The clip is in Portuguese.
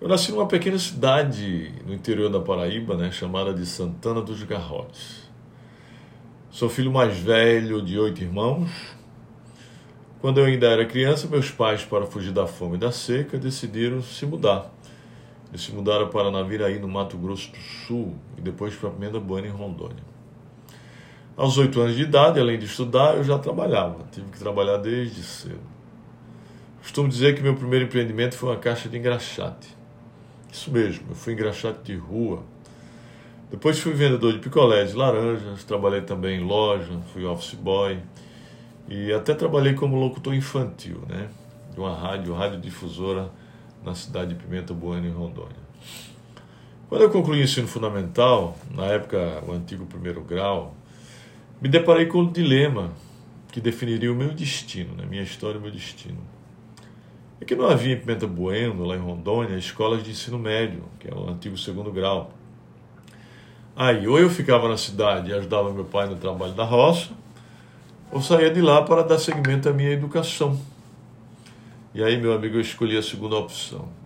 Eu nasci numa pequena cidade no interior da Paraíba, né, chamada de Santana dos Garrotes. Sou filho mais velho de oito irmãos. Quando eu ainda era criança, meus pais, para fugir da fome e da seca, decidiram se mudar. Eles se mudaram para Naviraí, no Mato Grosso do Sul, e depois para Pimenta Buena, em Rondônia. Aos oito anos de idade, além de estudar, eu já trabalhava. Tive que trabalhar desde cedo. Costumo dizer que meu primeiro empreendimento foi uma caixa de engraxate. Isso mesmo, eu fui engraxate de rua. Depois fui vendedor de picolé de laranjas, trabalhei também em loja, fui office boy e até trabalhei como locutor infantil, né? De uma rádio, rádio difusora na cidade de Pimenta Bueno, em Rondônia. Quando eu concluí o ensino fundamental, na época o antigo primeiro grau, me deparei com um dilema que definiria o meu destino, né? minha história e meu destino. É que não havia em Pimenta Bueno, lá em Rondônia, escolas de ensino médio, que é o antigo segundo grau. Aí, ou eu ficava na cidade e ajudava meu pai no trabalho da roça, ou saía de lá para dar seguimento à minha educação. E aí, meu amigo, eu escolhi a segunda opção.